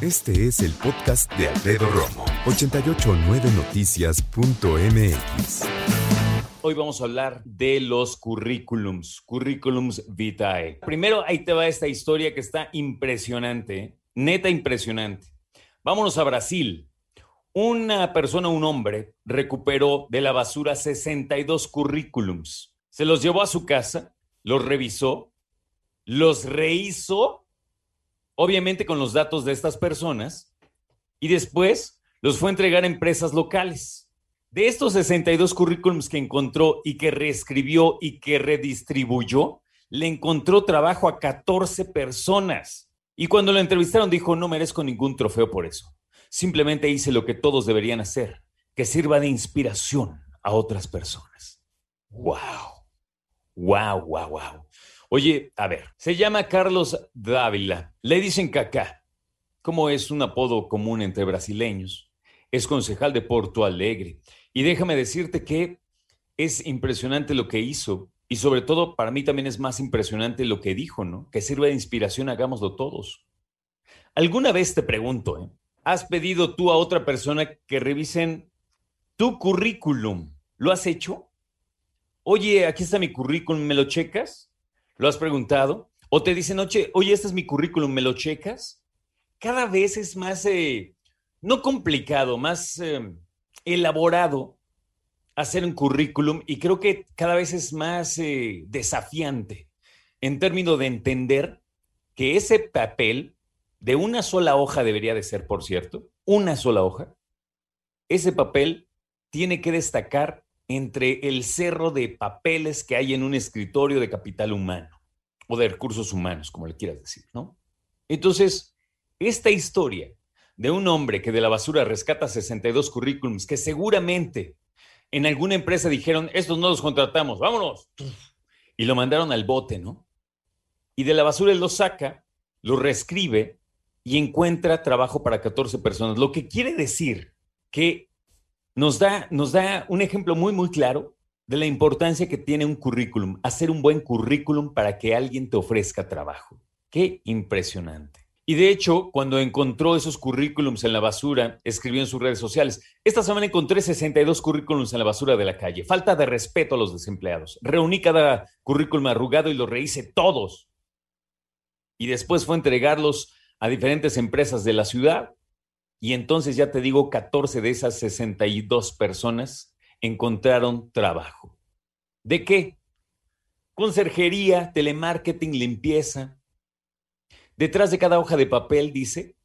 Este es el podcast de Alfredo Romo, 889noticias.mx. Hoy vamos a hablar de los currículums, currículums vitae. Primero, ahí te va esta historia que está impresionante, neta impresionante. Vámonos a Brasil. Una persona, un hombre, recuperó de la basura 62 currículums. Se los llevó a su casa, los revisó, los rehizo obviamente con los datos de estas personas, y después los fue a entregar a empresas locales. De estos 62 currículums que encontró y que reescribió y que redistribuyó, le encontró trabajo a 14 personas. Y cuando lo entrevistaron dijo, no merezco ningún trofeo por eso. Simplemente hice lo que todos deberían hacer, que sirva de inspiración a otras personas. ¡Wow! ¡Wow, wow, wow! Oye, a ver, se llama Carlos Dávila. Le dicen Cacá, como es un apodo común entre brasileños. Es concejal de Porto Alegre. Y déjame decirte que es impresionante lo que hizo. Y sobre todo, para mí también es más impresionante lo que dijo, ¿no? Que sirva de inspiración, hagámoslo todos. ¿Alguna vez te pregunto, ¿eh? ¿has pedido tú a otra persona que revisen tu currículum? ¿Lo has hecho? Oye, aquí está mi currículum, ¿me lo checas? ¿Lo has preguntado? O te dicen, oye, oye, este es mi currículum, ¿me lo checas? Cada vez es más, eh, no complicado, más eh, elaborado hacer un currículum y creo que cada vez es más eh, desafiante en términos de entender que ese papel de una sola hoja debería de ser, por cierto, una sola hoja, ese papel tiene que destacar entre el cerro de papeles que hay en un escritorio de capital humano o de recursos humanos, como le quieras decir, ¿no? Entonces, esta historia de un hombre que de la basura rescata 62 currículums que seguramente en alguna empresa dijeron, estos no los contratamos, vámonos, y lo mandaron al bote, ¿no? Y de la basura él lo saca, lo reescribe y encuentra trabajo para 14 personas, lo que quiere decir que nos da, nos da un ejemplo muy, muy claro de la importancia que tiene un currículum, hacer un buen currículum para que alguien te ofrezca trabajo. Qué impresionante. Y de hecho, cuando encontró esos currículums en la basura, escribió en sus redes sociales, esta semana encontré 62 currículums en la basura de la calle. Falta de respeto a los desempleados. Reuní cada currículum arrugado y los rehice todos. Y después fue a entregarlos a diferentes empresas de la ciudad y entonces ya te digo, 14 de esas 62 personas encontraron trabajo. ¿De qué? Conserjería, telemarketing, limpieza. Detrás de cada hoja de papel dice,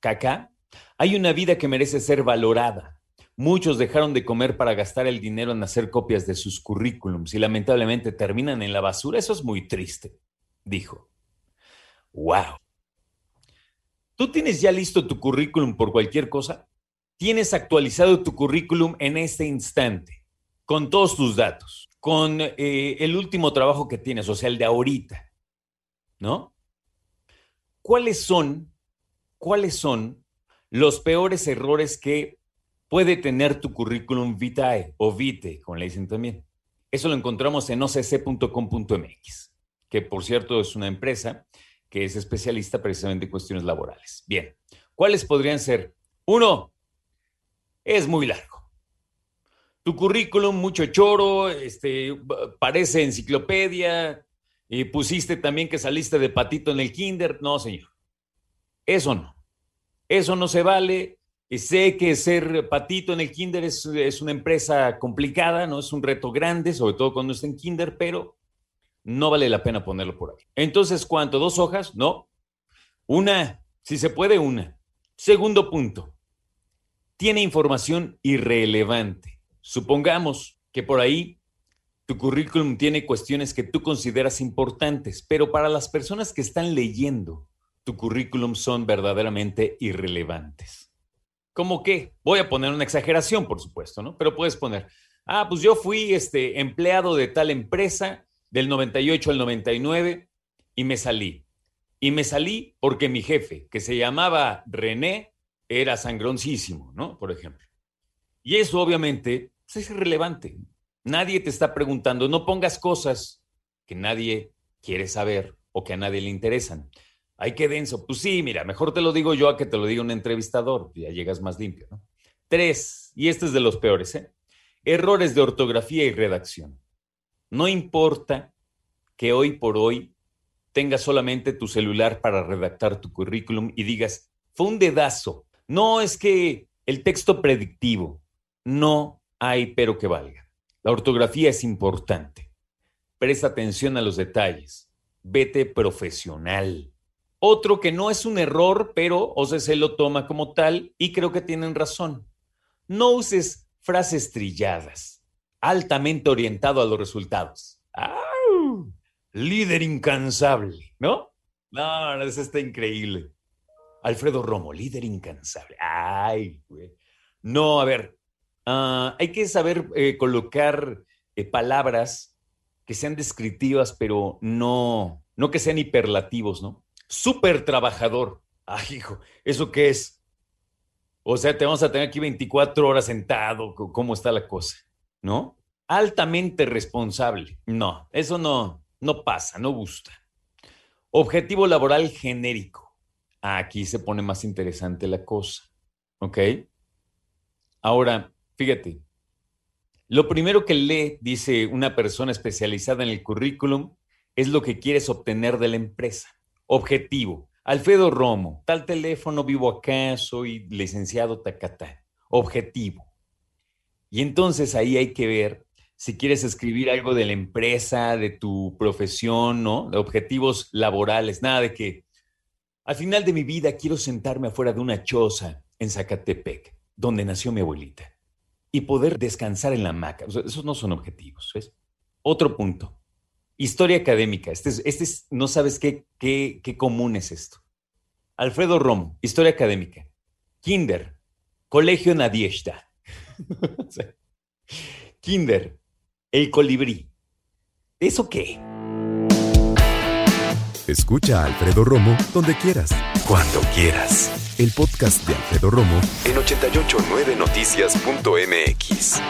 caca, hay una vida que merece ser valorada. Muchos dejaron de comer para gastar el dinero en hacer copias de sus currículums y lamentablemente terminan en la basura. Eso es muy triste, dijo. ¡Wow! ¿Tú tienes ya listo tu currículum por cualquier cosa? ¿Tienes actualizado tu currículum en este instante con todos tus datos, con eh, el último trabajo que tienes, o sea, el de ahorita? ¿No? ¿Cuáles son, cuáles son los peores errores que puede tener tu currículum vitae o vite, como le dicen también? Eso lo encontramos en occ.com.mx, que por cierto es una empresa que es especialista precisamente en cuestiones laborales. Bien, ¿cuáles podrían ser? Uno, es muy largo. Tu currículum, mucho choro, este, parece enciclopedia, y pusiste también que saliste de patito en el kinder. No, señor. Eso no. Eso no se vale. Y sé que ser patito en el kinder es, es, una empresa complicada, ¿no? Es un reto grande, sobre todo cuando está en kinder, pero no vale la pena ponerlo por ahí. Entonces, ¿cuánto? ¿Dos hojas? No. Una, si se puede, una. Segundo punto, tiene información irrelevante. Supongamos que por ahí tu currículum tiene cuestiones que tú consideras importantes, pero para las personas que están leyendo tu currículum son verdaderamente irrelevantes. ¿Cómo qué? Voy a poner una exageración, por supuesto, ¿no? Pero puedes poner, ah, pues yo fui este, empleado de tal empresa del 98 al 99 y me salí. Y me salí porque mi jefe, que se llamaba René, era sangroncísimo, ¿no? Por ejemplo. Y eso obviamente pues, es irrelevante. Nadie te está preguntando, no pongas cosas que nadie quiere saber o que a nadie le interesan. Ay, qué denso. Pues sí, mira, mejor te lo digo yo a que te lo diga un entrevistador. Ya llegas más limpio, ¿no? Tres, y este es de los peores, ¿eh? Errores de ortografía y redacción. No importa que hoy por hoy tengas solamente tu celular para redactar tu currículum y digas, fue un dedazo. No es que el texto predictivo, no hay pero que valga. La ortografía es importante. Presta atención a los detalles. Vete profesional. Otro que no es un error, pero OCC lo toma como tal y creo que tienen razón. No uses frases trilladas, altamente orientado a los resultados. ¡Au! Líder incansable, ¿no? No, no, eso está increíble. Alfredo Romo, líder incansable. Ay, güey. No, a ver, ah, hay que saber eh, colocar eh, palabras que sean descriptivas, pero no, no que sean hiperlativos, ¿no? Súper trabajador. Ay, hijo, ¿eso qué es? O sea, te vamos a tener aquí 24 horas sentado, ¿cómo está la cosa? ¿No? Altamente responsable. No, eso no, no pasa, no gusta. Objetivo laboral genérico. Aquí se pone más interesante la cosa. ¿Ok? Ahora, fíjate, lo primero que lee, dice una persona especializada en el currículum, es lo que quieres obtener de la empresa. Objetivo. Alfredo Romo, tal teléfono, vivo acá, soy licenciado Tacatá. Objetivo. Y entonces ahí hay que ver si quieres escribir algo de la empresa, de tu profesión, ¿no? De objetivos laborales, nada de que al final de mi vida quiero sentarme afuera de una choza en Zacatepec, donde nació mi abuelita, y poder descansar en la hamaca. esos no son objetivos, ¿ves? Otro punto. Historia académica. Este es, este es no sabes qué, qué, qué común es esto. Alfredo Romo, historia académica. Kinder, Colegio Kinder, el colibrí. ¿Eso qué? Escucha a Alfredo Romo donde quieras. Cuando quieras. El podcast de Alfredo Romo en 889noticias.mx.